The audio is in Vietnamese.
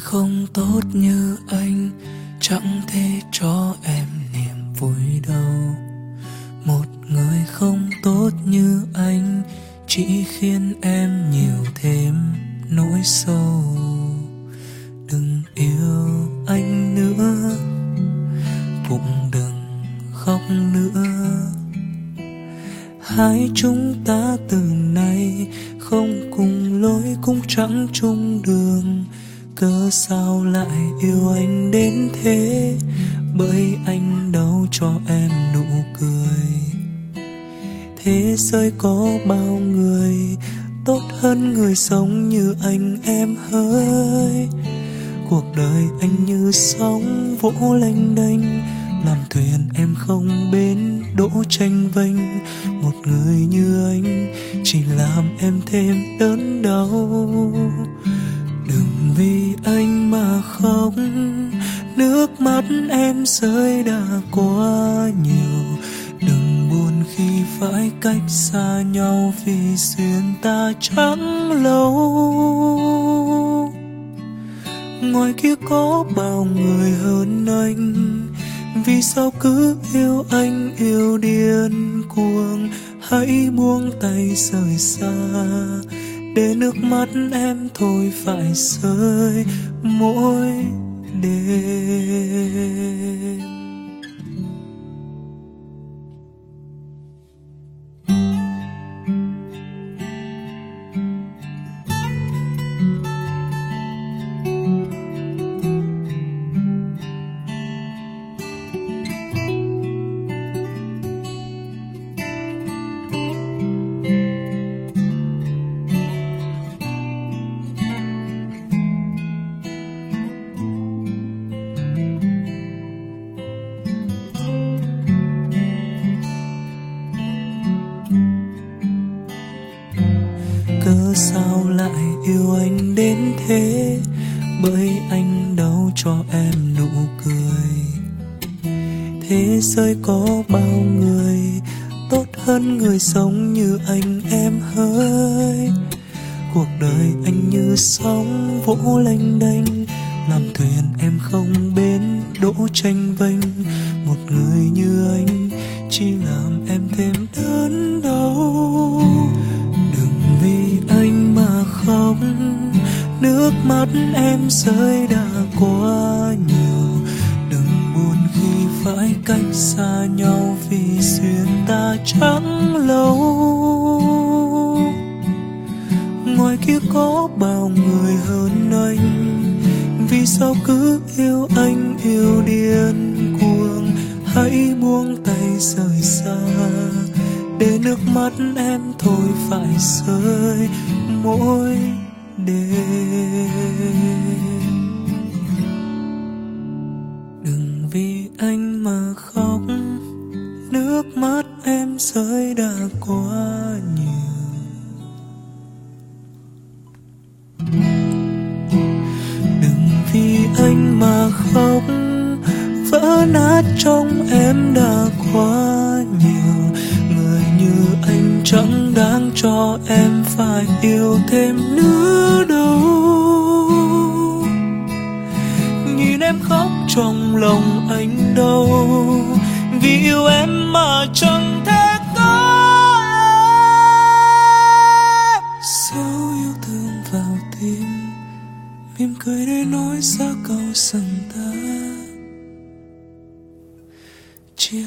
không tốt như anh, chẳng thể cho em niềm vui đâu. Một người không tốt như anh, chỉ khiến em nhiều thêm nỗi sâu đừng yêu anh nữa, cũng đừng khóc nữa. Hai chúng ta từ nay không cùng lối, cũng chẳng chung đường cớ sao lại yêu anh đến thế? Bởi anh đâu cho em nụ cười. Thế giới có bao người tốt hơn người sống như anh em hỡi cuộc đời anh như sóng vỗ lênh đênh, làm thuyền em không bến đỗ tranh vênh. Một người như anh chỉ làm em thêm đớn đau vì anh mà khóc. Nước mắt em rơi đã quá nhiều. Đừng buồn khi phải cách xa nhau vì duyên ta chẳng lâu. Ngoài kia có bao người hơn anh. Vì sao cứ yêu anh yêu điên cuồng? Hãy buông tay rời xa để nước mắt em thôi phải rơi mỗi đêm. Sao lại yêu anh đến thế? Bởi anh đâu cho em nụ cười. Thế giới có bao người tốt hơn người sống như anh em hỡi cuộc đời anh như sóng vỗ lênh đênh, làm thuyền em không bến đỗ tranh vênh. Một người như anh mắt em rơi đã quá nhiều. Đừng buồn khi phải cách xa nhau vì duyên ta chẳng lâu. Ngoài kia có bao người hơn anh, vì sao cứ yêu anh yêu điên cuồng? Hãy buông tay rời xa, để nước mắt em thôi phải rơi mỗi đêm. Giới đã quá nhiều. Đừng vì anh mà khóc, vỡ nát trong em đã quá nhiều. Người như anh chẳng đáng cho em phải yêu thêm nữa đâu. Nhìn em khóc trong lòng anh đâu mỉm cười để nói ra câu rằng ta. Chia